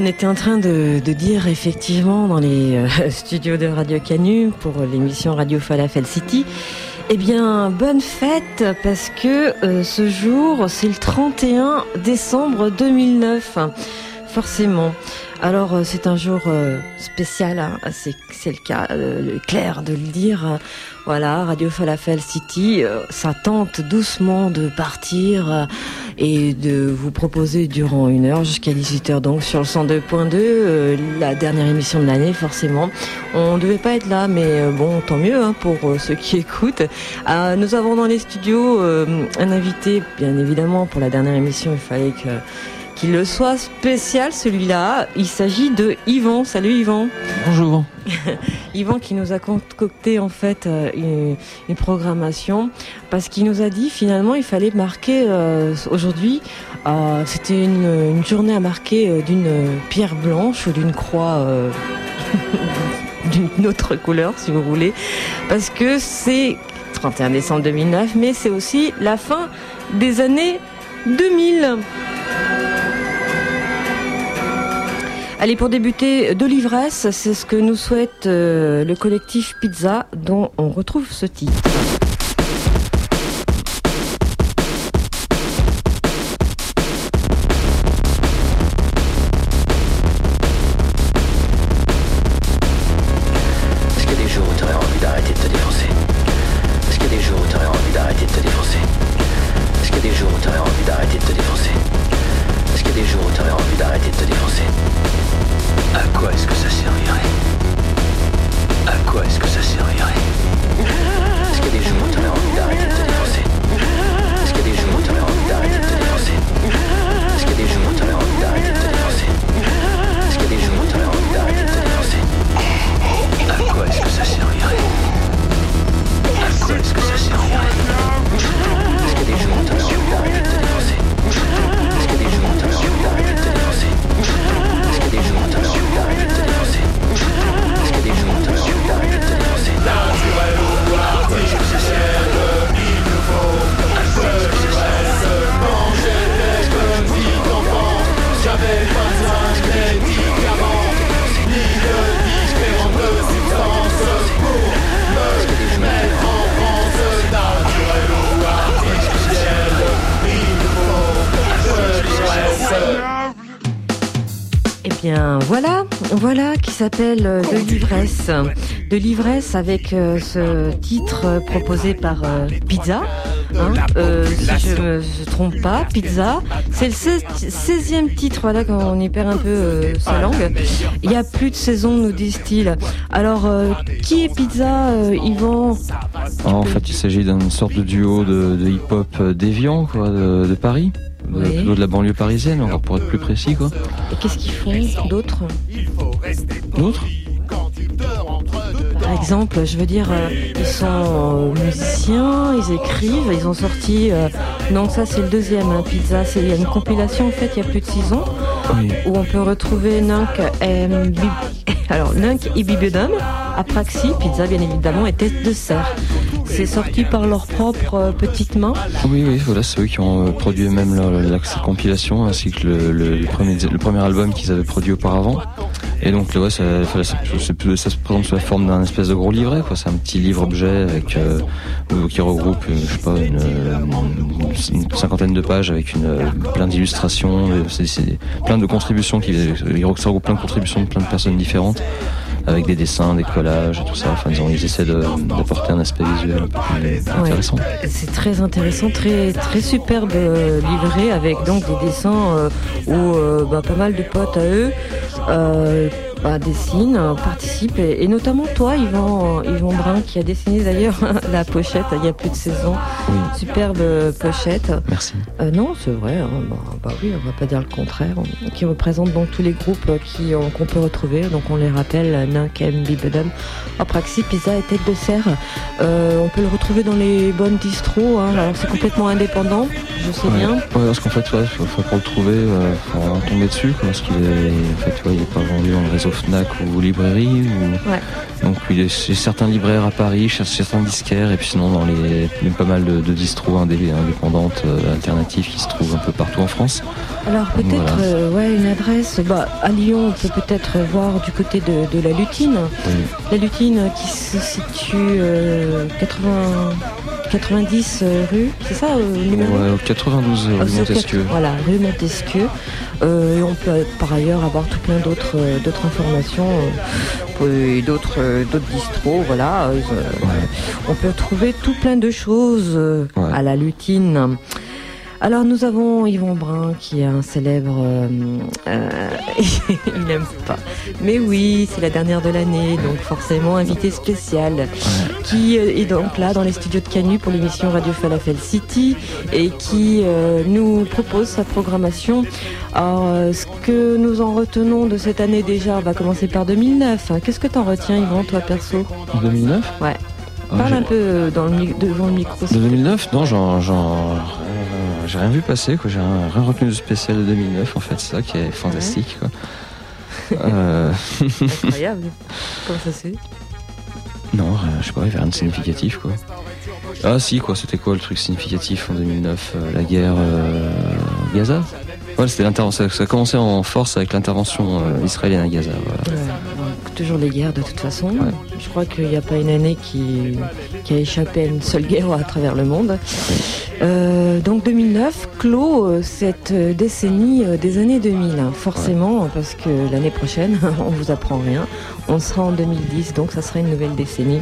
On était en train de, dire effectivement dans les euh, studios de Radio Canu pour l'émission Radio Falafel City. Eh bien, bonne fête parce que euh, ce jour, c'est le 31 décembre 2009. Forcément. Alors euh, c'est un jour spécial, hein. c'est le cas, euh, clair de le dire. Voilà, Radio Falafel City, ça tente doucement de partir et de vous proposer durant une heure jusqu'à 18h donc sur le 102.2, la dernière émission de l'année forcément. On ne devait pas être là, mais bon, tant mieux hein, pour ceux qui écoutent. nous avons dans les studios un invité, bien évidemment, pour la dernière émission, il fallait que qu'il le soit spécial celui-là. Il s'agit de Yvan. Salut Yvan. Bonjour. Yvan qui nous a concocté en fait euh, une, programmation parce qu'il nous a dit finalement il fallait marquer euh, aujourd'hui euh, c'était une, journée à marquer d'une pierre blanche ou d'une croix d'une autre couleur si vous voulez parce que c'est 31 décembre 2009 mais c'est aussi la fin des années 2000. Allez, pour débuter, de l'ivresse, c'est ce que nous souhaite euh, le collectif Pizza, dont on retrouve ce titre. S'appelle euh, De l'ivresse. De l'ivresse avec euh, ce titre euh, proposé par Pizza. Hein, si je me trompe pas, Pizza. C'est le 16e titre, voilà, quand on y perd un peu sa langue. Il y a plus de saison, nous disent-ils. Alors, qui est Pizza, Yvan? En fait, il s'agit d'une sorte de duo de, hip-hop déviant, quoi, de, Paris. De, de la banlieue parisienne, pour être plus précis, quoi. Et qu'est-ce qu'ils font d'autre D'autres Par exemple, je veux dire, euh, ils sont euh, musiciens, ils écrivent, ils ont sorti. Euh, non, ça c'est le deuxième, hein, Pizza. Il y a une compilation en fait il y a plus de 6 ans où on peut retrouver Nunk et, alors, Nunk et Apraxi, Pizza bien évidemment, et Tête de Serre. C'est sorti par leurs propres petites mains. Oui, oui, voilà, c'est eux qui ont produit même la, compilation ainsi que le, premier, album qu'ils avaient produit auparavant. Et donc ouais, ça, se présente sous la forme d'un espèce de gros livret. C'est un petit livre-objet avec euh, qui regroupe, euh, je sais pas, une, cinquantaine de pages avec plein d'illustrations, plein de contributions qui, ça regroupe plein de contributions de plein de personnes différentes avec des dessins, des collages, tout ça. Enfin, ils, essaient d'apporter un aspect visuel intéressant. c'est très intéressant, très très superbe euh, livré avec donc des dessins euh, où euh, bah, pas mal de potes à eux bah, dessinent, participent et, notamment toi, Yvan, Yvan Brun, qui a dessiné d'ailleurs la pochette il y a plus de saison. Superbe pochette. Merci. non, c'est vrai. Hein, bah, bah, oui, on va pas dire le contraire. Qui représente donc tous les groupes qui qu'on peut retrouver. Donc on les rappelle Kem, Bibedum, Apraxi, Pizza et Tête de Serre. Euh, on peut le retrouver dans les bonnes distros. Hein. Alors c'est complètement indépendant, je sais bien. Ouais, parce qu'en fait, ouais, faut, faut, pour le trouver, euh, faut tomber dessus, parce qu'il est, en fait, ouais, il est pas vendu dans le réseau aux Fnac ou aux librairies. Ouais. Donc a chez certains libraires à Paris, chez certains disquaires, et puis sinon dans les, a pas mal de, de distros indé- indépendantes, euh, alternatives qui se trouvent un peu partout en France. Alors peut-être Voilà. euh, ouais, une adresse. Bah, à Lyon, on peut peut-être voir du côté de, de la Lutine. Oui. La Lutine euh, qui se situe euh, 80, 90 euh, rue, c'est ça euh, numéro Ouais, au 92 Ah, rue au Montesquieu. Voilà, rue Montesquieu. Euh, et on peut par ailleurs avoir tout plein d'autres euh, d'autres informations euh, et d'autres euh, d'autres distros. Voilà, Euh, on peut trouver tout plein de choses euh, Ouais. à la lutine. Alors nous avons Yvon Brun qui est un célèbre... euh, euh, il n'aime pas. Mais oui, c'est la dernière de l'année, donc forcément invité spécial qui euh, est donc là dans les studios de Canu pour l'émission Radio Falafel City et qui euh, nous propose sa programmation. Alors, ce que nous en retenons de cette année déjà, on va commencer par 2009. Qu'est-ce que t'en retiens, Yvon, toi perso? 2009 Ouais. Ah, Parle un peu dans le, mi- devant le micro. De 2009 Non, j'en, j'ai rien vu passer, quoi. J'ai rien, rien retenu de spécial de 2009, en fait. C'est ça qui est fantastique, quoi. Euh, Incroyable. Comment ça fait? Non, rien- je sais pas, il y avait rien de significatif, quoi. Ah, si, quoi, c'était quoi le truc significatif en 2009 Euh, La guerre euh, Gaza? Ouais, c'était l'intervention. Ça a commencé en force avec l'intervention euh, israélienne à Gaza. Voilà. Ouais, donc, toujours les guerres de toute façon. Ouais. Je crois qu'il n'y a pas une année qui, qui a échappé à une seule guerre à travers le monde. Euh, donc 2009 clôt euh, cette euh, décennie des années 2000, hein, forcément, parce que l'année prochaine, on vous apprend rien. On sera en 2010, donc ça sera une nouvelle décennie.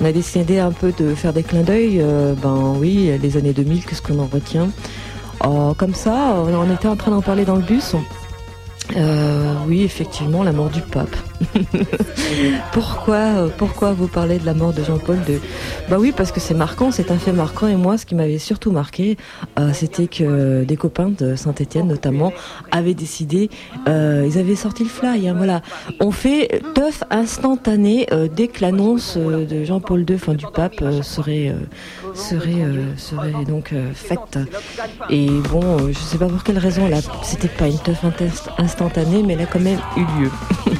On a décidé un peu de faire des clins d'œil. euh, ben oui, les années 2000, qu'est-ce qu'on en retient? Oh, Comme ça, on on était en train d'en parler dans le bus. Euh, oui, effectivement, la mort du pape. pourquoi, euh, pourquoi vous parlez de la mort de Jean-Paul II? Bah oui, parce que c'est marquant, c'est un fait marquant. Et moi, ce qui m'avait surtout marqué, euh, c'était que des copains de Saint-Étienne, notamment, avaient décidé, euh, ils avaient sorti le fly. hein, voilà, on fait teuf instantané dès que l'annonce de Jean-Paul II, enfin du pape, serait serait serait donc faite. Et bon, je sais pas pour quelle raison, là, c'était pas une teuf inter- instantanée, mais elle a quand même eu lieu.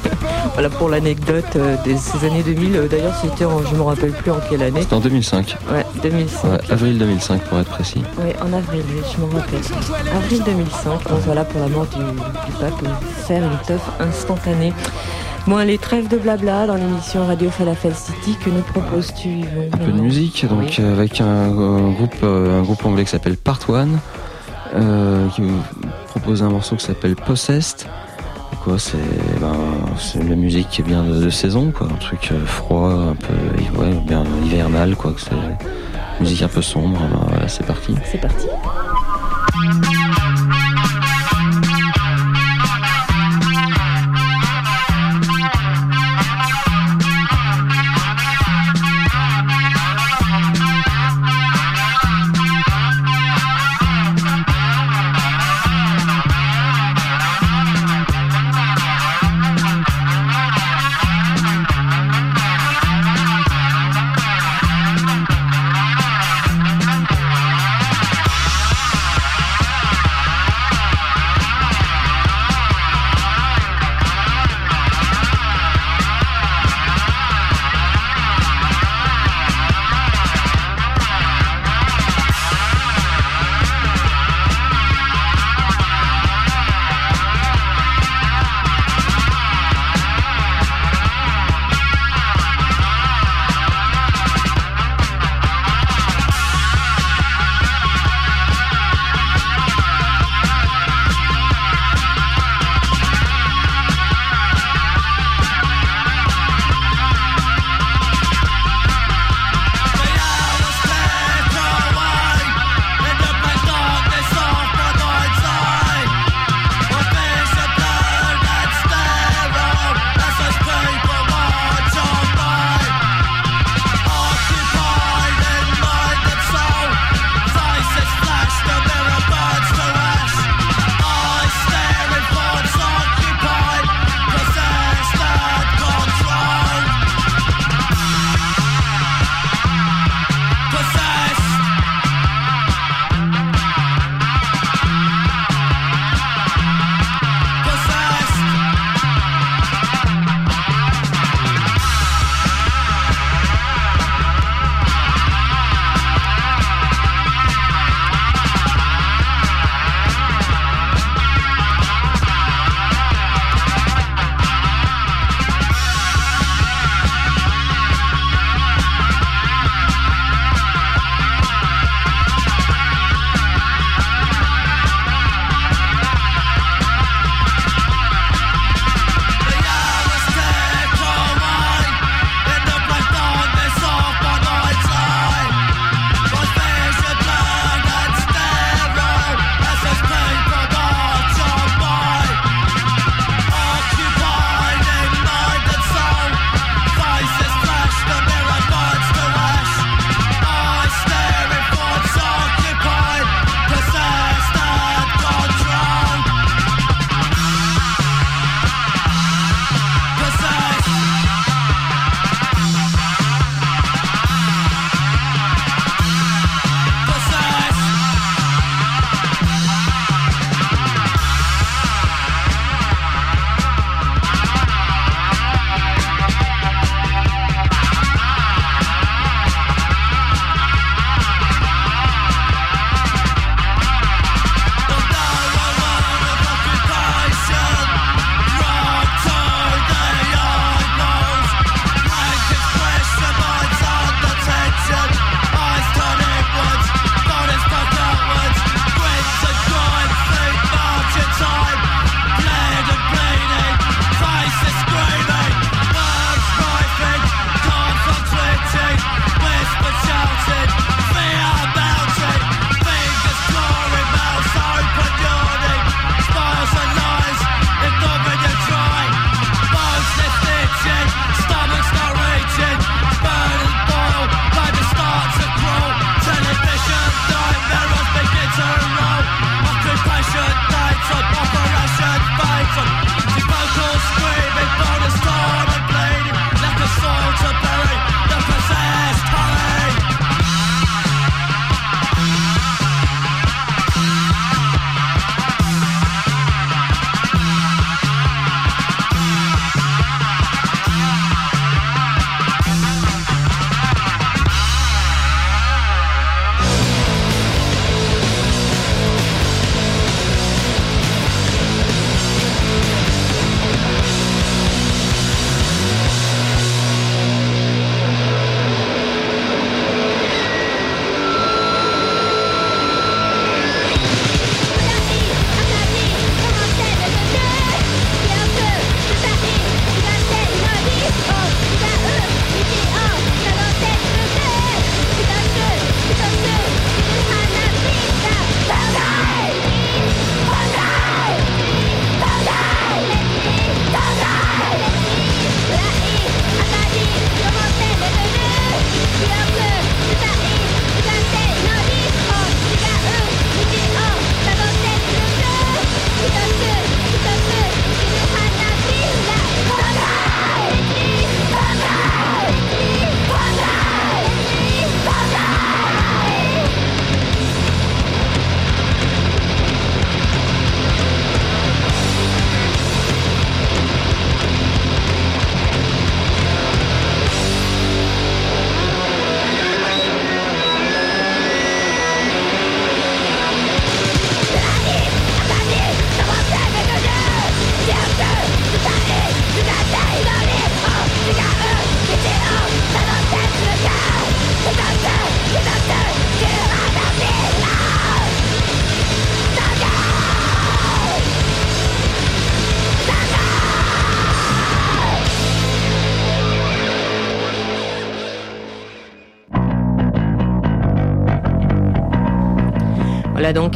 voilà pour l'anecdote euh, de ces années 2000. Euh, D'ailleurs, c'était en, je me rappelle plus en quelle année. C'était en 2005. Ouais, 2005. Ouais, avril 2005 pour être précis. Ouais, en avril, oui, je m'en rappelle. Avril 2005, donc voilà pour la mort du, du pape, euh, faire une teuf instantanée. Bon, les trêves de blabla dans l'émission Radio Falafel City que nous proposes-tu Yvon? Un peu de musique, donc Oui. avec un, un groupe, un groupe anglais qui s'appelle Part One, euh, qui nous propose un morceau qui s'appelle Possessed. Quoi, c'est ben, c'est la musique qui est bien de, saison, quoi, un truc euh, froid, un peu ouais, bien hivernal, quoi. que musique un peu sombre. ben, voilà, c'est parti. C'est parti.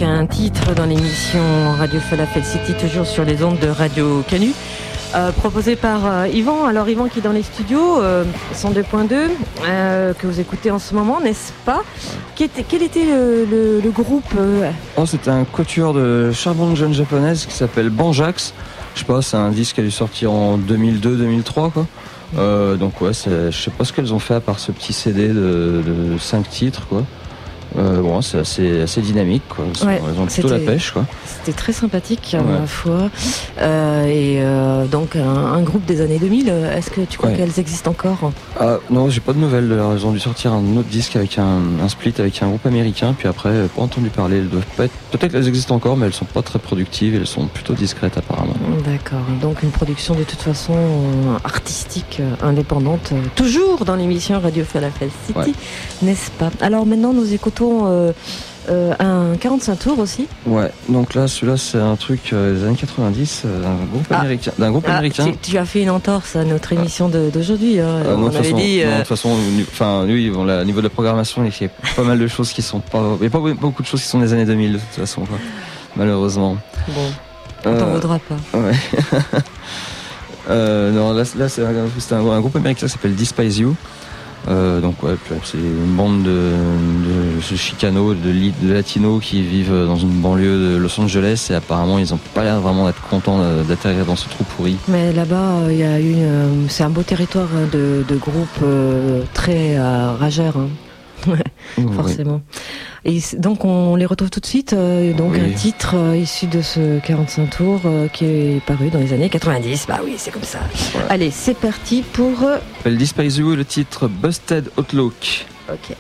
Un titre dans l'émission Radio Falafel City, toujours sur les ondes de Radio Canu. Euh, proposé par euh, Yvan. Alors Yvan qui est dans les studios, euh, 102.2, euh, que vous écoutez en ce moment, n'est-ce pas? Quel était, le, groupe euh, Oh, c'était un quatuor de charbon jeune japonaise qui s'appelle Banjax. Je sais pas, c'est un disque qui a dû sortir en 2002-2003 quoi. Euh, donc ouais, je sais pas ce qu'elles ont fait à part ce petit CD de, de 5 titres quoi. Euh, bon, c'est assez, assez dynamique quoi. Ouais, elles ont plutôt la pêche quoi. C'était très sympathique à Ouais. ma foi. Euh, et euh, donc un, un groupe des années 2000, euh, est-ce que tu crois Ouais. qu'elles existent encore? Ah non, j'ai pas de nouvelles. de leur. Elles ont dû sortir un autre disque avec un, un split avec un groupe américain. Puis après, pas entendu parler. Elles doivent pas être. Peut-être qu'elles existent encore, mais elles sont pas très productives. Elles sont plutôt discrètes apparemment. D'accord, donc une production de toute façon artistique, indépendante, toujours dans l'émission Radio Falafel City, n'est-ce pas? Alors maintenant nous écoutons euh, euh, un 45 tours aussi. Ouais. Donc là, celui-là, c'est un truc euh, des années 90 euh, d'un groupe Ah. américain. D'un groupe Ah, américain. tu, tu as fait une entorse à notre émission de- d'aujourd'hui. hein. Euh, On de toute avait façon, dit... non, de toute façon, enfin, lui, bon, là, au niveau de la programmation, il y a pas mal de choses qui sont pas, il y a pas beaucoup de choses qui sont des années 2000 de toute façon, quoi. Malheureusement. bon, on t'en Euh, voudra pas. Ouais. non, là, là c'est un, c'est un- un groupe américain qui s'appelle Despise You. Euh, donc ouais, c'est une bande de, de, chicanos, de, de latinos qui vivent dans une banlieue de Los Angeles et apparemment ils ont pas l'air vraiment d'être contents d'atterrir dans ce trou pourri. Mais là-bas, euh, c'est un beau territoire de, de groupes euh, très euh, rageurs. hein. Forcément. Et donc on les retrouve tout de suite. euh, donc Oui. un titre euh, issu de ce 45 tours euh, qui est paru dans les années 90. Bah oui, c'est comme ça. Voilà. Allez, c'est parti pour. s'appelle Despise You le titre Busted Outlook. Ok.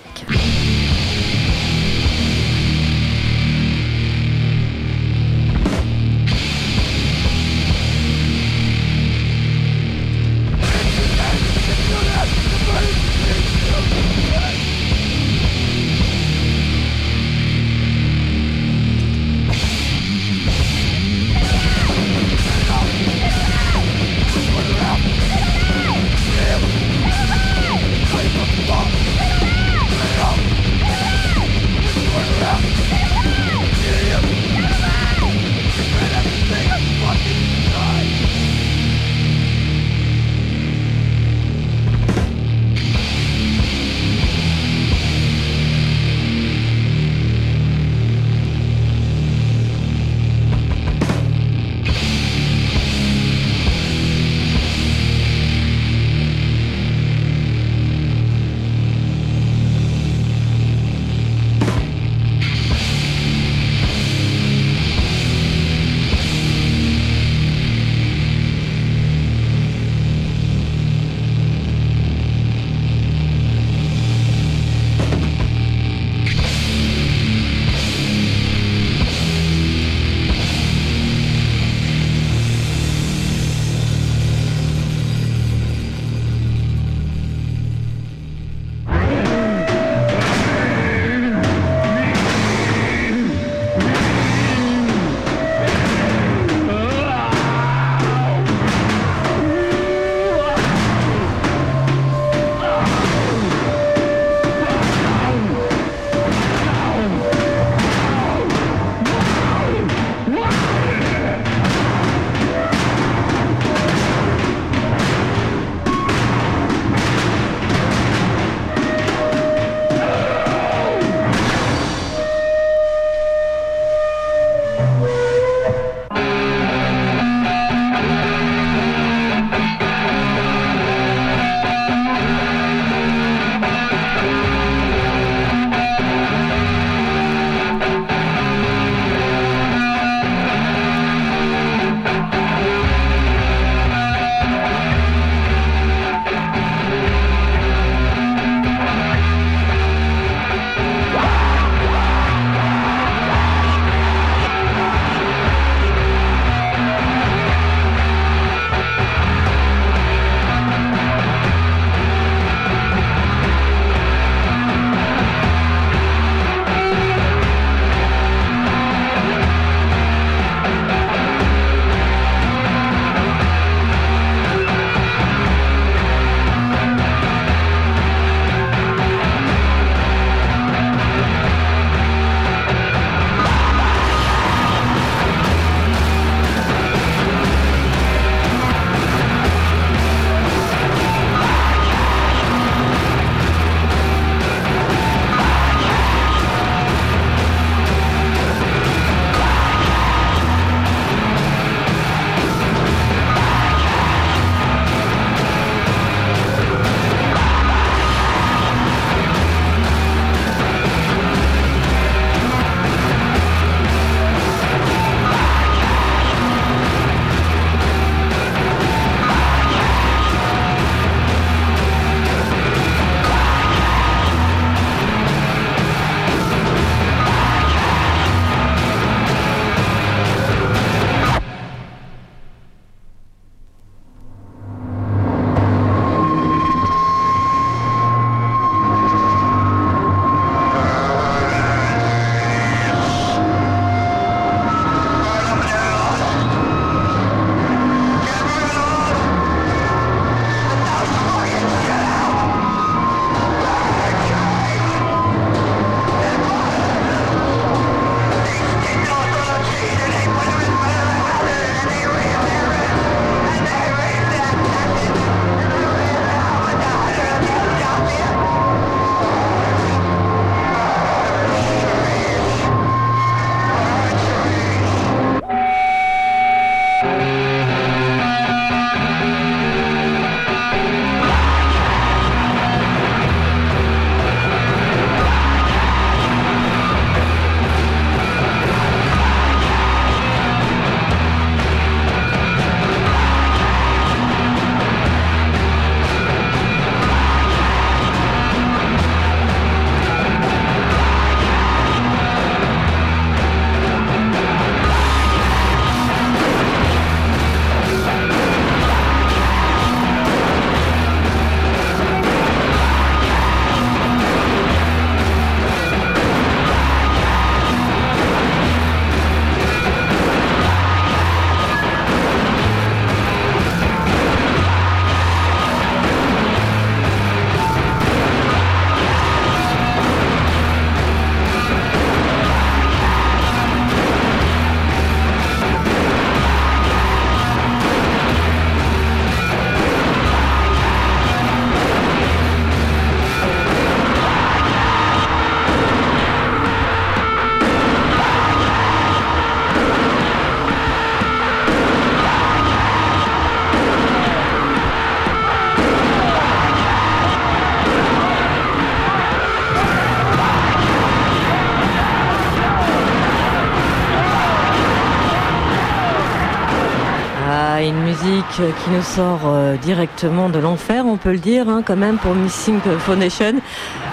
Qui nous sort euh, directement de l'enfer, on peut le dire, hein, quand même, pour Missing Foundation.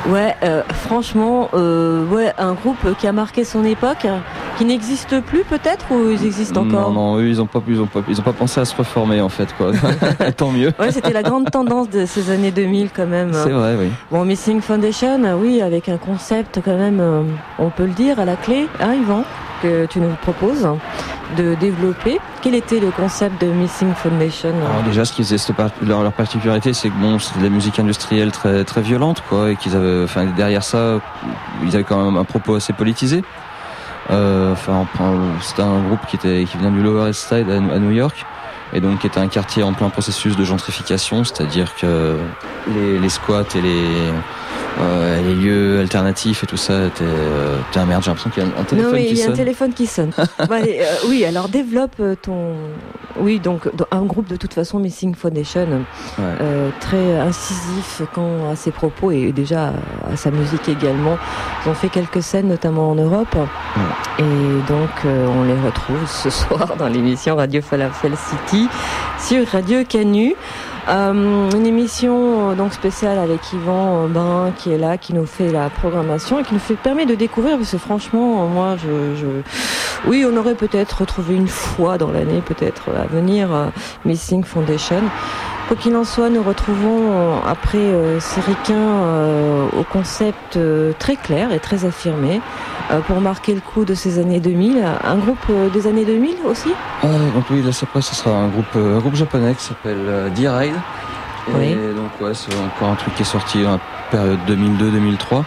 Ouais, euh, franchement, euh, ouais, un groupe qui a marqué son époque, qui n'existe plus peut-être ou ils existent encore Non, non, eux, ils ont pas, ils ont pas, ils ont pas pensé à se reformer en fait, quoi. Tant mieux. Ouais, c'était la grande tendance de ces années 2000 quand même. C'est vrai, oui. Bon, Missing Foundation, oui, avec un concept quand même, on peut le dire, à la clé, hein, Yvan que tu nous proposes de développer. Quel était le concept de Missing Foundation Alors déjà, ce qui faisait leur, leur, particularité, c'est que bon, c'était de la musique industrielle très très violente, quoi, et qu'ils avaient, enfin, derrière ça, ils avaient quand même un propos assez politisé. Euh, enfin, c'était un groupe qui était qui vient du Lower East Side à, New York, et donc qui était un quartier en plein processus de gentrification, c'est-à-dire que les, les squats et les euh, les lieux alternatifs et tout ça. T'es, euh, un merde, j'ai l'impression qu'il y a un, téléphone non, oui, il y a un téléphone qui sonne. bah, euh, oui, alors développe euh, ton. Oui, donc un groupe de toute façon, Missing Foundation, euh, très incisif quand à ses propos et déjà à sa musique également. Ils ont fait quelques scènes, notamment en Europe. Et donc, on les retrouve ce soir dans l'émission Radio Falafel City sur Radio Canu. Euh, une émission euh, donc spéciale avec Yvan Bain qui est là, qui nous fait la programmation et qui nous fait permet de découvrir parce que franchement, moi, je, je... oui, on aurait peut-être retrouvé une fois dans l'année, peut-être à venir, euh, Missing Foundation. Quoi qu'il en soit, nous retrouvons après euh, ces euh, au concept très clair et très affirmé pour marquer le coup de ces années 2000. Un groupe des années 2000 aussi ah, Donc oui, là après, ce sera un groupe, un groupe japonais qui s'appelle D-Ride. Et donc ouais, c'est encore un truc qui est sorti en période 2002-2003.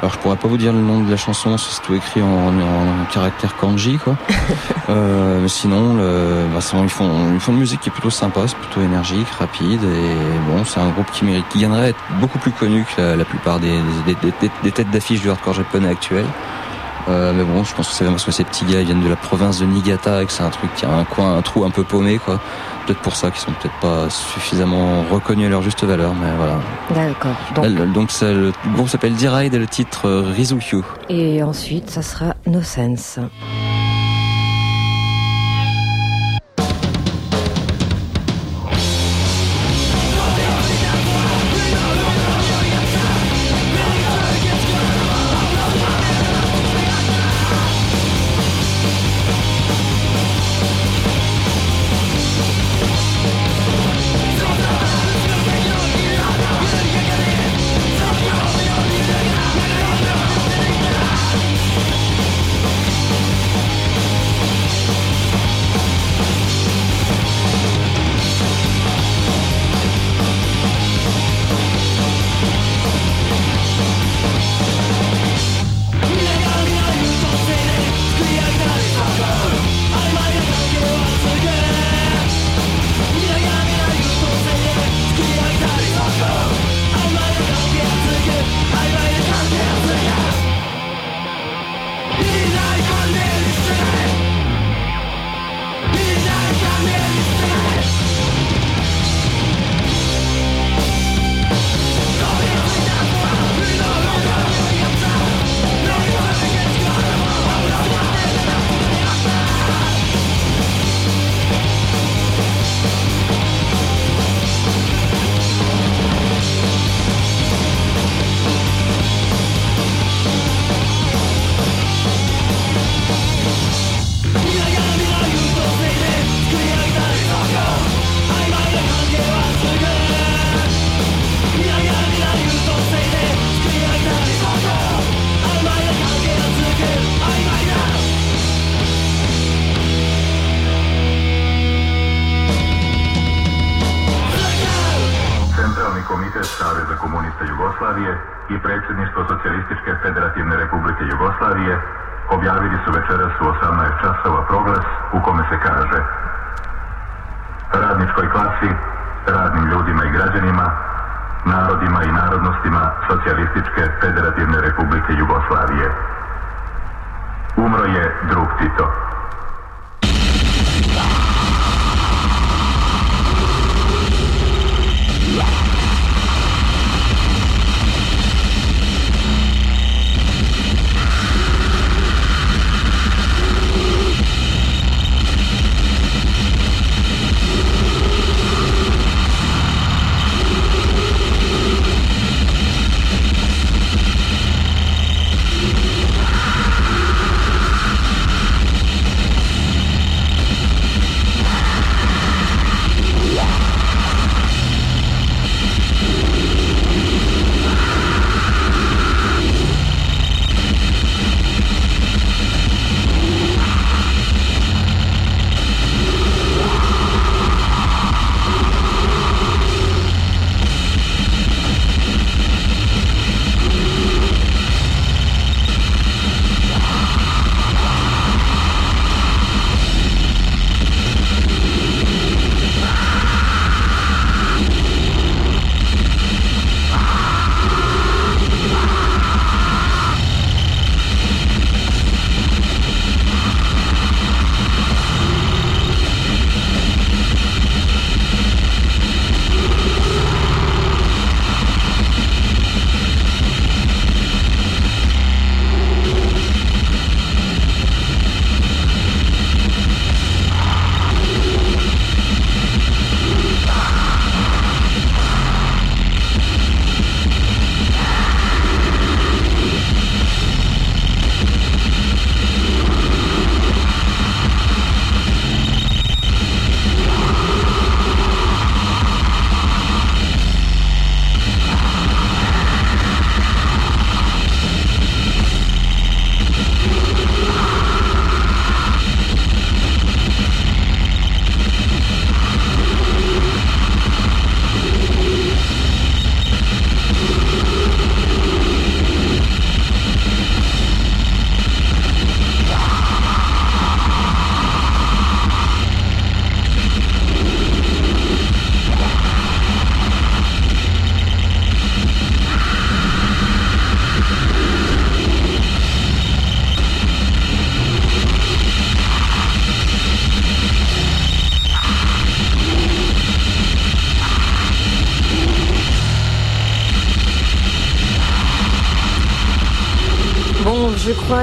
Alors je pourrais pas vous dire le nom de la chanson, c'est tout écrit en, en, caractère kanji quoi. euh, mais sinon, le, bah, ils font ils font une musique qui est plutôt sympa, c'est plutôt énergique, rapide et bon, c'est un groupe qui mérite, qui gagnerait à être beaucoup plus connu que la, plupart des, des, têtes d'affiche du hardcore japonais actuel. Euh, mais bon, je pense que c'est parce que ces petits gars ils viennent de la province de Niigata et que c'est un truc qui a un coin, un trou un peu paumé quoi peut-être pour ça qu'ils sont peut-être pas suffisamment reconnus à leur juste valeur, mais voilà. D'accord. Donc, donc le groupe s'appelle D-Ride et le titre euh, Rizukyu. Et ensuite, ça sera No Sense.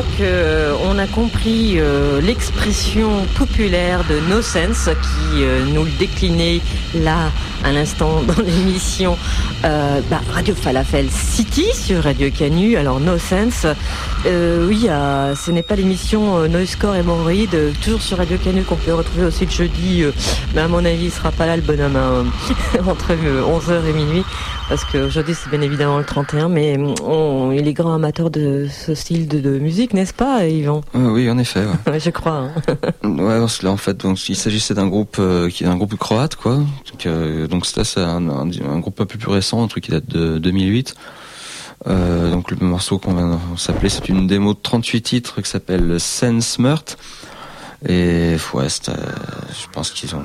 Crois que euh, a compris euh, l'expression populaire de No Sense qui euh, nous le déclinait là à l'instant dans l'émission bah, Radio Falafel City sur Radio Canu. Alors No Sense, oui, ce n'est pas l'émission Noisecore et Moroïde, toujours sur Radio Canu qu'on peut retrouver aussi le jeudi, mais à mon avis il sera pas là le bonhomme hein, entre 11h et minuit parce qu'aujourd'hui c'est bien évidemment le 31, mais il est grand amateur de ce style de, musique, n'est-ce pas, Yvan? Oui, en effet. Ouais. je crois. Hein. ouais, là en fait, donc il s'agissait d'un groupe euh, qui est un groupe croate, quoi. Donc, euh, donc c'est un, un, groupe un peu plus récent, un truc qui date de 2008. Euh, donc le morceau qu'on va s'appeler, c'est une démo de 38 titres qui s'appelle Sense Meurt. Et ouais, je pense qu'ils ont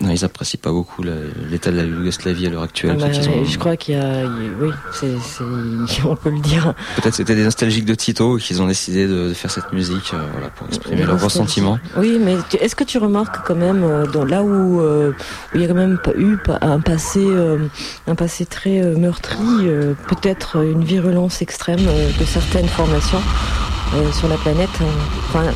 non, ils apprécient pas beaucoup l'état de la Yougoslavie à l'heure actuelle. Ah bah, je crois qu'il y a, oui, on peut le dire. Peut-être c'était des nostalgiques de Tito qu'ils ont décidé de, faire cette musique, euh, voilà, pour exprimer leurs ressentiments. Oui, mais est-ce que tu remarques quand même, euh, dans, là où, euh, il y a quand même eu un passé, un passé très meurtri, peut-être une virulence extrême de certaines formations sur la planète. Enfin,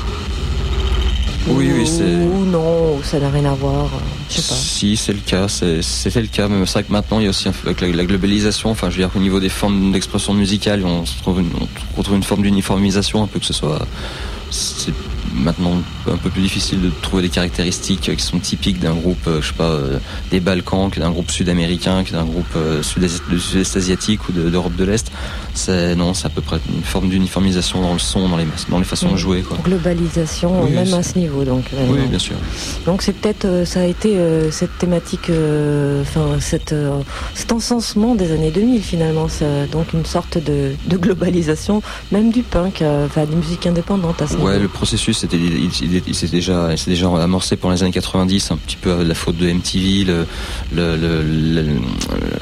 oui, oui, c'est. Ou non, ça n'a rien à voir. Je sais pas. Si, c'est le cas. C'était le cas. Mais c'est vrai que maintenant, il y a aussi, avec la, globalisation, enfin, je veux dire, au niveau des formes d'expression musicale, on, se trouve une, on retrouve une forme d'uniformisation, un peu que ce soit. C'est maintenant un peu plus difficile de trouver des caractéristiques qui sont typiques d'un groupe, euh, je sais pas, euh, des Balkans, d'un groupe sud-américain, d'un groupe euh, sud-est asiatique ou d'Europe de, l'Est. C'est non, c'est à peu près une forme d'uniformisation dans le son, dans les dans les façons de jouer. Quoi. Globalisation, même à ce niveau, donc. oui, bien sûr. Donc c'est peut-être, ça a été cette thématique, enfin cette cet encensement des années 2000 finalement, donc une sorte de, de, globalisation, même du punk, enfin des musiques indépendantes à ce ouais, le processus il, s'est déjà, déjà amorcé pour les années 90, un petit peu la faute de MTV,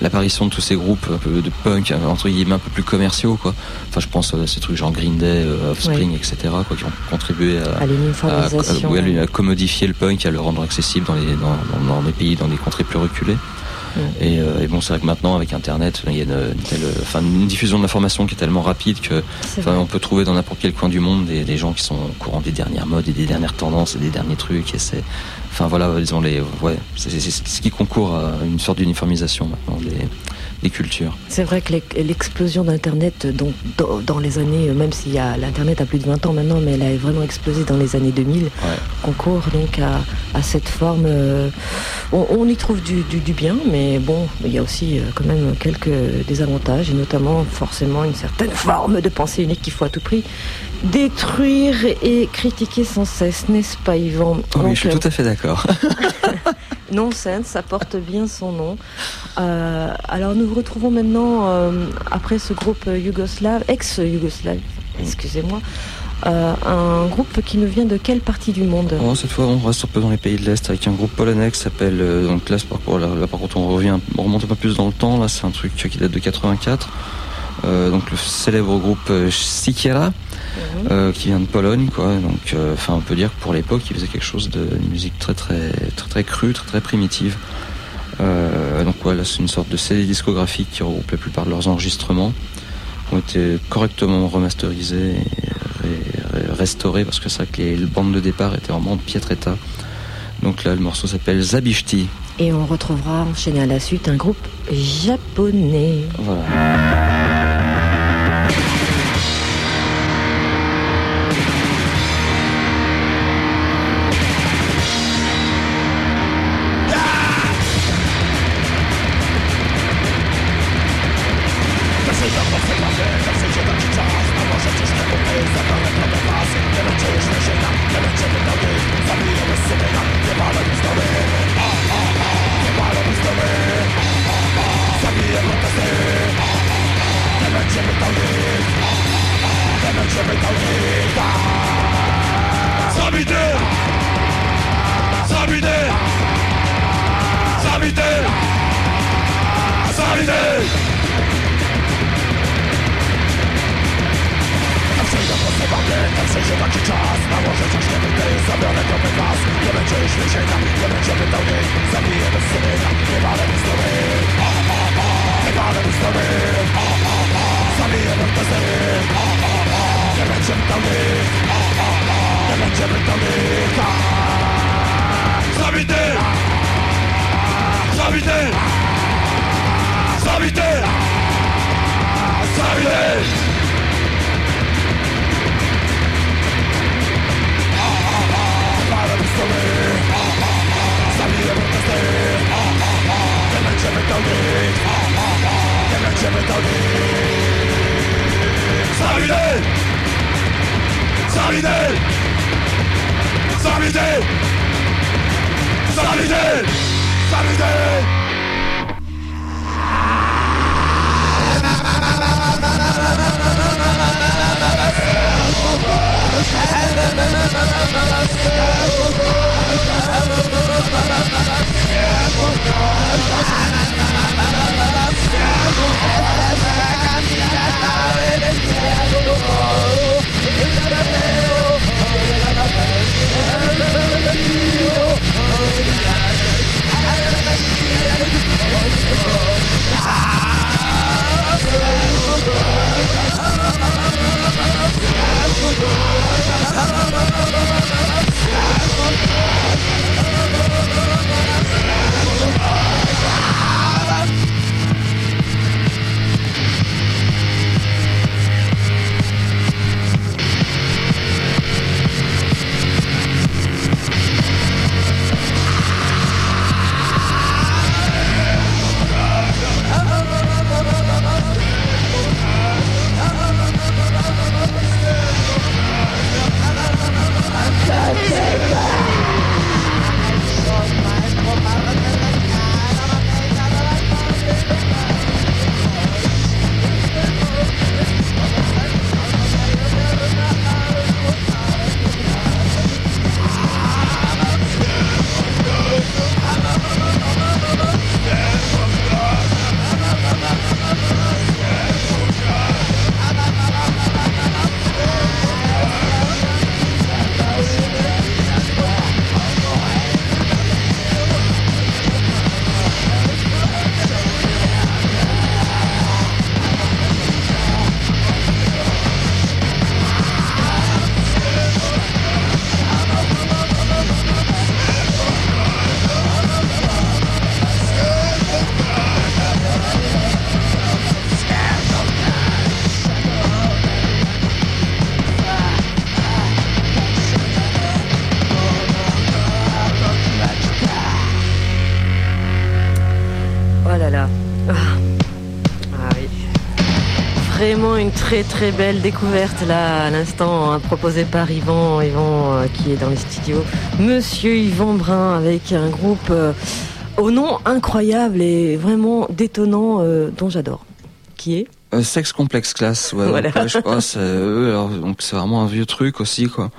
l'apparition de tous ces groupes de punk entre guillemets un peu plus commerciaux, quoi. Enfin, je pense à ces trucs genre Green Day, euh, Offspring, etc., quoi, qui ont contribué à, à, à, commodifier le punk, et à le rendre accessible dans les, dans, dans les pays, dans des contrées plus reculées. Euh, et, bon, c'est vrai que maintenant, avec Internet, il y a une, diffusion de l'information qui est tellement rapide que on peut trouver dans n'importe quel coin du monde des, gens qui sont au courant des dernières modes et des dernières tendances et des derniers trucs. Et c'est, enfin voilà, disons les, ouais, c'est ce qui concourt à une sorte d'uniformisation maintenant des cultures. C'est vrai que l'explosion d'Internet donc, dans, les années, même si l'Internet a plus de 20 ans maintenant, mais elle a vraiment explosé dans les années 2000, concourt donc à, cette forme. Euh, on, y trouve du, bien, mais bon, il y a aussi euh, quand même quelques désavantages, et notamment forcément une certaine forme de pensée unique qu'il faut à tout prix détruire et critiquer sans cesse, n'est-ce pas Yvan Oui, je suis tout à fait d'accord. Nonsense, ça porte bien son nom. Euh, alors nous vous retrouvons maintenant, euh, après ce groupe yougoslave, ex-yougoslave, excusez-moi, euh, un groupe qui nous vient de quelle partie du monde? Oh, Cette fois, on reste un peu dans les pays de l'Est avec un groupe polonais qui s'appelle. donc là, par, là, par contre, on revient, on remonte un peu plus dans le temps. Là, c'est un truc qui date de 84. donc le célèbre groupe Sikiera. Euh, qui vient de Pologne, quoi. Donc, euh, enfin, on peut dire que pour l'époque, il faisait quelque chose de musique très, très, très, très crue, très, très primitive. Euh, donc, voilà, c'est une sorte de CD discographique qui regroupe la plupart de leurs enregistrements, qui ont été correctement remasterisés et restaurés, parce que c'est vrai que les, bandes de départ étaient vraiment en piètre état. Donc là, le morceau s'appelle Zabishti. Et on retrouvera enchaîné à la suite un groupe japonais. Voilà. Très très belle découverte là à l'instant hein, proposée par Yvan, Yvan euh, qui est dans les studios. Monsieur Yvan Brun avec un groupe euh, au nom incroyable et vraiment détonnant euh, dont j'adore. Qui est Sex Complex Class, ouais, je crois, donc c'est vraiment un vieux truc aussi quoi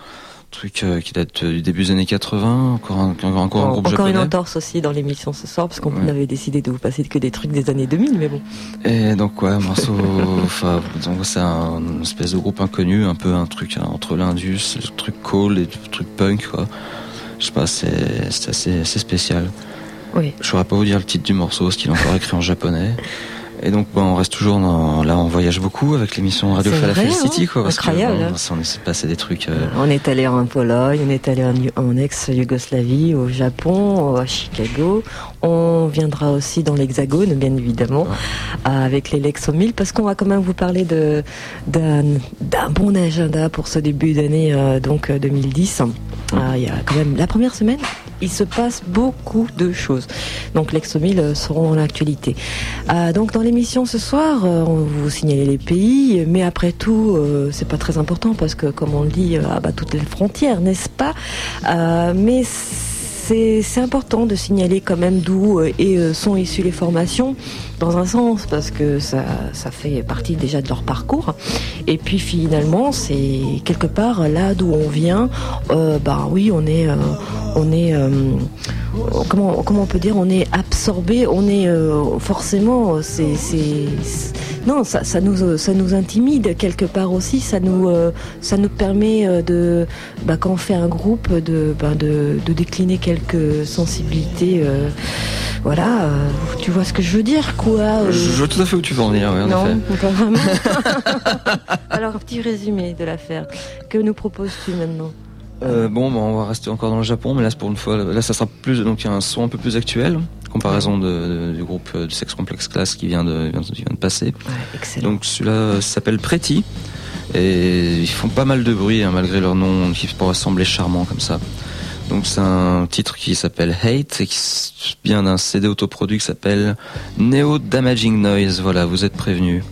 truc euh, qui date du début des années 80, encore un, encore un groupe Encore une entorse aussi dans l'émission ce soir, parce qu'on avait décidé de vous passer que des trucs des années 2000, mais bon. Et donc ouais, morceau, enfin, c'est un espèce de groupe inconnu, un peu un truc hein, entre l'indus, le truc cool et le truc punk, quoi. Je sais pas, c'est assez, assez spécial. Oui. Je saurais pas vous dire le titre du morceau, ce qu'il est encore écrit en japonais. Et donc bon, on reste toujours dans, là, on voyage beaucoup avec l'émission Radio Falafel hein City, quoi. Parce Incroyable. Que, bon, on passer des trucs. Euh, on est allé en Pologne, on est allé en, ex-Yougoslavie, au Japon, à Chicago. On viendra aussi dans l'Hexagone, bien évidemment, avec les Lexo 1000, parce qu'on va quand même vous parler de d'un bon agenda pour ce début d'année euh, donc 2010. Euh, ah, il y a quand même la première semaine, il se passe beaucoup de choses. Donc l'Exo 1000 seront dans l'actualité. donc dans les l'émission ce soir, euh, on vous signaler les pays, mais après tout, euh, c'est pas très important parce que, comme on le dit, euh, à bah, toutes les frontières, n'est-ce pas? Mais c'est important de signaler quand même d'où sont issues les formations, dans un sens, parce que ça, ça fait partie déjà de leur parcours. Et puis finalement, c'est quelque part là d'où on vient. bah oui, on est, on est comment, comment on peut dire, on est absorbé, on est euh, forcément, c'est, non, ça, ça, nous, ça nous intimide quelque part aussi, ça nous, euh, ça nous permet euh, de, bah, quand on fait un groupe, de, bah, de, de, décliner quelques sensibilités. Voilà, tu vois ce que je veux dire, quoi Je vois tout à fait où tu veux en venir, oui, en non, pas vraiment. Alors, petit résumé de l'affaire. Que nous proposes-tu maintenant Euh, bon, bah, on va rester encore dans le Japon, mais là, pour une fois, là, ça sera plus, donc il y a un son un peu plus actuel, comparaison de, du groupe euh, du Sex Complex Class qui vient de, vient de passer. donc celui-là s'appelle Pretty, et ils font pas mal de bruit, hein, malgré leur nom, qui pourrait sembler charmant comme ça. Donc c'est un titre qui s'appelle Hate et qui vient d'un CD autoproduit qui s'appelle Neo Damaging Noise. Voilà, vous êtes prévenus.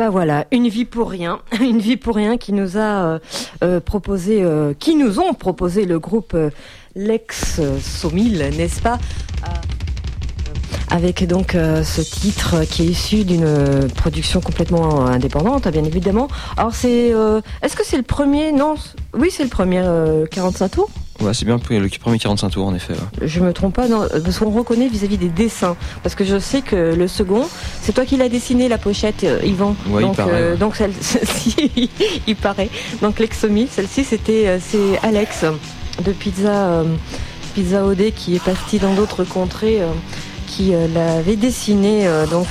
Bah voilà, une vie pour rien, une vie pour rien qui nous a euh, euh, proposé, euh, qui nous ont proposé le groupe Lex Somil, n'est-ce pas? Avec donc ce titre qui est issu d'une production complètement indépendante, bien évidemment. Alors c'est, est-ce que c'est le premier? Non, oui, c'est le premier 45 tours. Ouais, c'est bien le premier 45 tours en effet. Je me trompe pas, non, parce qu'on reconnaît vis-à-vis des dessins. Parce que je sais que le second, c'est toi qui l'as dessiné la pochette, euh, Yvan. Ouais, donc, il paraît, euh, donc celle-ci, il paraît. Donc Lexomi, celle-ci c'était euh, c'est Alex de Pizza Pizza OD qui est parti dans d'autres contrées. qui l'avait dessiné donc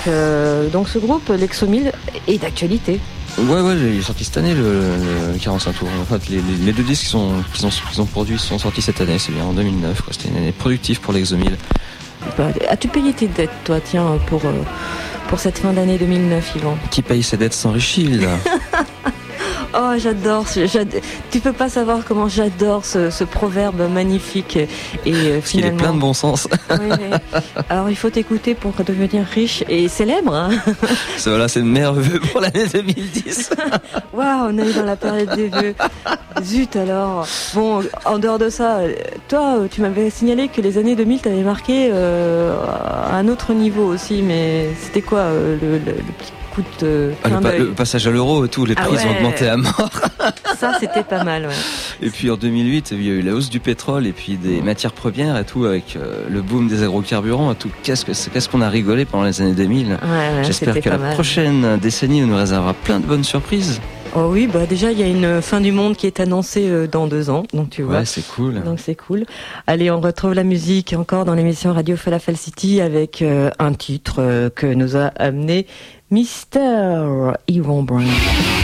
donc ce groupe Lexomil est d'actualité. Ouais, ouais, il est sorti cette année le, 45 tours. En fait, les, deux disques qu'ils ont, ont, produits sont sortis cette année, c'est bien en 2009. C'était une année productive pour l'Exomil. Bah, as-tu payé tes dettes, toi, tiens, pour, euh, pour cette fin d'année 2009, Yvan? Qui paye ses dettes s'enrichit, là Oh, j'adore. Tu peux pas savoir comment j'adore ce, proverbe magnifique et euh, finalement. Il est plein de bon sens. Alors, il faut t'écouter pour devenir riche et célèbre. Hein. c'est voilà, c'est merveilleux pour l'année 2010. Waouh, on est dans la période des vœux. Zut alors. Bon, en dehors de ça, toi, tu m'avais signalé que les années 2000 t'avaient marqué euh, à un autre niveau aussi, mais c'était quoi euh, le, petit coup de ah, le, passage à l'euro et tout, les ah prix ont augmenté à mort. Ça, c'était pas mal. Ouais. Et puis en 2008, il y a eu la hausse du pétrole et puis des matières premières et tout avec euh, le boom des agrocarburants et tout. Qu'est-ce que qu'est-ce qu'on a rigolé pendant les années 2000 J'espère que la prochaine décennie nous réservera plein de bonnes surprises. Oh oui, bah déjà il y a une fin du monde qui est annoncée euh, dans deux ans, donc tu vois. Ouais, c'est cool. Donc c'est cool. Allez, on retrouve la musique encore dans l'émission Radio Falafel City avec euh, un titre que nous a amené Mr. Yvon Brown.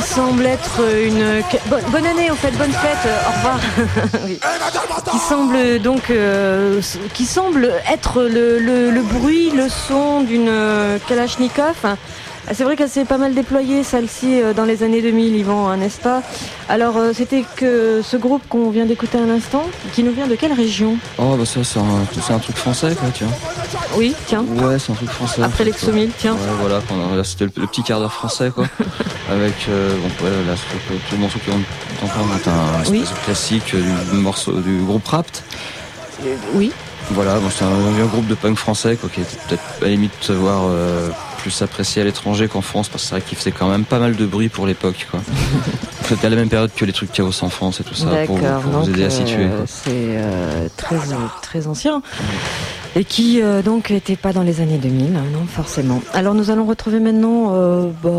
Semble être une bonne, année en fait, bonne fête, euh, au revoir. Qui semble donc, euh, qui semble être le, bruit, le son d'une euh, Kalachnikov. Ah, c'est vrai qu'elle s'est pas mal déployée, celle-ci, euh, dans les années 2000, Yvan, hein, n'est-ce pas? Alors, euh, c'était que ce groupe qu'on vient d'écouter un instant, qui nous vient de quelle région? Oh, bah ça, c'est un, truc français, quoi, tiens. Oui, tiens. Ouais, c'est un truc français. Après l'exomile, tiens. Ouais, voilà, là, c'était le, petit quart d'heure français, quoi. Avec, euh, bon, ouais, là, tout le morceau qui est un espèce de classique du morceau du groupe Rapt. oui. Voilà, c'est un, vieux groupe de punk français, quoi, qui était peut-être à la limite de savoir plus apprécié à l'étranger qu'en France parce que c'est vrai qu'il faisait quand même pas mal de bruit pour l'époque. quoi. C'était à la même période que les trucs Chaos en France et tout ça pour, vous aider à situer. Euh, c'est euh, très, très ancien. Et qui euh, donc n'était pas dans les années 2000, hein, non forcément. Alors nous allons retrouver maintenant bah,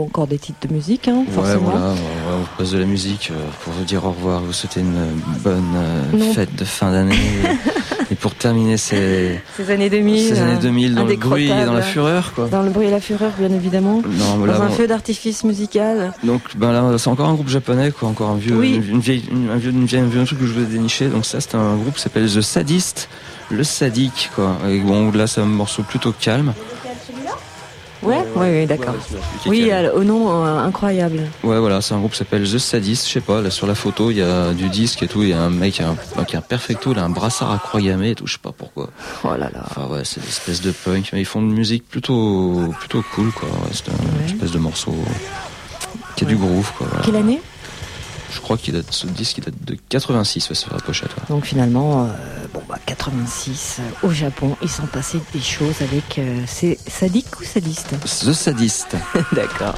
encore des titres de musique, hein, forcément. Ouais, voilà, on passe de la musique pour vous dire au revoir, vous souhaiter une bonne fête de fin d'année. et pour terminer ces, ces années 2000, ces années 2000 dans le bruit et dans la fureur. Quoi. Dans le bruit et la fureur, bien évidemment. Non, dans un feu d'artifice musical. Donc ben là, c'est encore un groupe japonais, quoi, encore un vieux, une, vieille, un vieux, une vieille, un truc que je veux dénicher. Donc ça, c'est un groupe qui s'appelle The Sadist, le sadique, quoi. Et bon, là, c'est un morceau plutôt calme. Ouais, oui, oui, d'accord. Oui, au nom euh, incroyable. Ouais, voilà, c'est un groupe qui s'appelle The Sadist. Je sais pas, là sur la photo, il y a du disque et tout. Il y a un mec qui a un, qui a un perfecto, il a un brassard à croix gammée et tout. Je sais pas pourquoi. Oh là là. Enfin ouais, c'est une espèce de punk. Mais ils font une musique plutôt, plutôt cool, quoi. c'est une espèce de morceau qui a du groove, quoi. Quelle année? Je crois qu'il date, ce disque il date de 86 ouais, sur la pochette. Donc finalement, bah 86 au Japon, il s'en passait des choses avec c'est sadique ou sadiste The Sadiste. D'accord.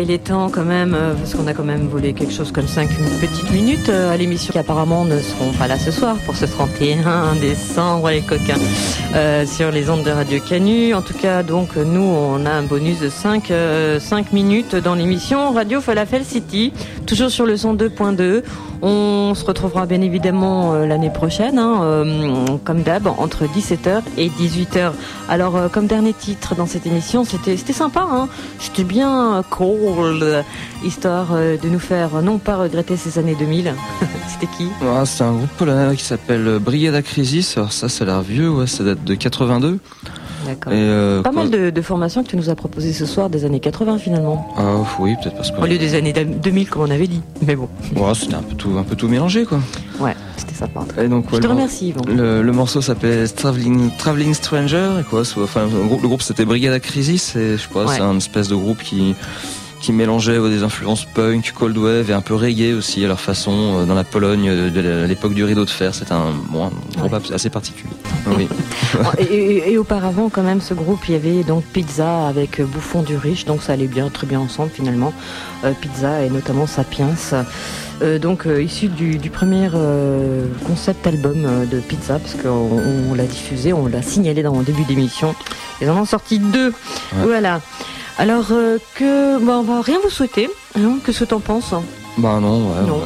Il est temps quand même, euh, parce qu'on a quand même volé quelque chose comme 5 petites minutes euh, à l'émission. Qui apparemment ne seront pas là ce soir pour ce 31 décembre, les coquins, euh, sur les ondes de Radio Canu. En tout cas, donc, nous, on a un bonus de 5, 5 minutes dans l'émission Radio Falafel City, toujours sur le son 2.2. On se retrouvera bien évidemment l'année prochaine, hein, comme d'hab, entre 17h et 18h. Alors, comme dernier titre dans cette émission, c'était sympa, hein, c'était bien cold, histoire euh, de nous faire non pas regretter ces années 2000. C'était qui? Ah, C'est un groupe polonais qui s'appelle Brigada Crisis. Alors ça, ça a l'air vieux, ça date de 82. D'accord. Euh, pas mal de, formations que tu nous as proposées ce soir des années 80 finalement. Ah oui, peut-être parce que. Au lieu des années 2000 comme on avait dit, mais bon. Ouais, c'était un peu tout, un peu tout mélangé quoi. Ouais, c'était sympa. Et donc, Je te remercie Yvon. Le, morceau s'appelait Traveling, Traveling Stranger et quoi. Enfin, le groupe, le c'était Brigada Crisis et je pas, c'est un espèce de groupe qui qui mélangeait des influences punk, cold wave et un peu reggae aussi à leur façon euh, dans la Pologne de l'époque du rideau de fer. C'est un, bon, groupe assez particulier. Oui. et, auparavant, quand même, ce groupe, il y avait donc Pizza avec Bouffon du Riche, donc ça allait bien, très bien ensemble finalement. Euh, pizza et notamment Sapiens. Euh, donc issu du, premier concept album de Pizza, parce qu'on l'a diffusé, on l'a signalé dans le début d'émission. Ils en ont sorti deux. Voilà. Alors euh, que, bon, on va rien vous souhaiter. Hein, Qu'est-ce que t'en penses Bah non, ouais, non.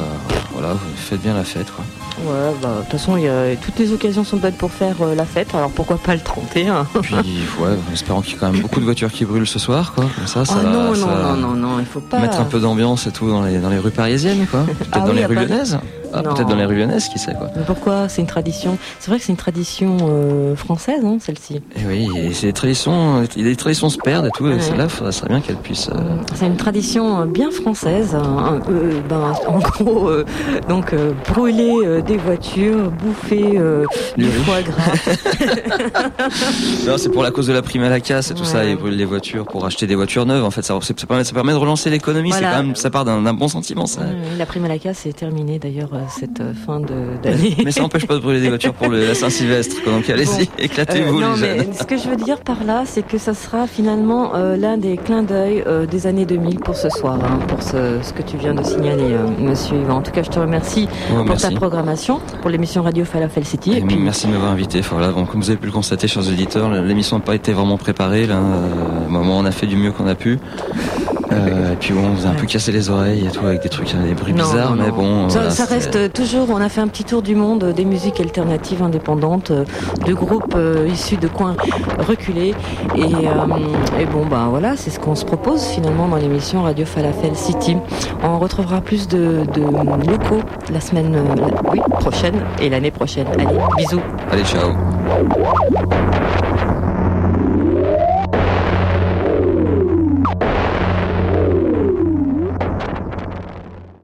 voilà, vous faites bien la fête, quoi. Ouais, bah, de toute façon, y a, toutes les occasions sont bonnes pour faire euh, la fête, alors pourquoi pas le 31 Puis, ouais, en espérant qu'il y ait quand même beaucoup de voitures qui brûlent ce soir, quoi. Comme ça, ça, oh non, non, non, non, non, il faut pas. Mettre un peu d'ambiance et tout dans les, dans les rues parisiennes, quoi. Peut-être ah dans les rues lyonnaises. Ah, peut-être dans les rues lyonnaises, qui sait quoi. Mais pourquoi C'est une tradition? C'est vrai que c'est une tradition euh, française, hein, celle-ci. Et eh oui, et des traditions. Les traditions se perdent et tout. Et celle-là, ça serait bien qu'elle puisse. Euh, c'est une tradition euh, bien française. Hein, ben, en gros, donc brûler des voitures, bouffer du foie gras. non, c'est pour la cause de la prime à la casse et tout ça. Et brûler les voitures pour acheter des voitures neuves. En fait, ça, ça, permet, ça permet de relancer l'économie. C'est quand même, ça part d'un bon sentiment. Ça. La prime à la casse est terminée d'ailleurs cette euh, fin d'année. Mais ça n'empêche pas de brûler des voitures pour le, la Saint-Sylvestre. Donc allez-y, éclatez-vous. Euh, non, mais ce que je veux dire par là, c'est que ça sera finalement euh, l'un des clins d'œil des années 2000 pour ce soir, hein, pour ce, ce, que tu viens de signaler, Monsieur Yvan. En tout cas, je te remercie pour ta programmation, pour l'émission Radio Falafel City. Et, puis... Merci de m'avoir invité. Voilà, comme vous avez pu le constater, chers auditeurs, l'émission n'a pas été vraiment préparée. Là. moment, on a fait du mieux qu'on a pu. Euh, et puis bon, on a un peu cassé les oreilles et tout avec des trucs, des bruits bizarres, mais bon. Ça, reste toujours. On a fait un petit tour du monde des musiques alternatives indépendantes, de groupes euh, issus de coins reculés. Et, euh, et bon, ben voilà, c'est ce qu'on se propose finalement dans l'émission Radio Falafel City. On retrouvera plus de, de locaux la semaine oui, prochaine et l'année prochaine. Allez, bisous. Allez, ciao.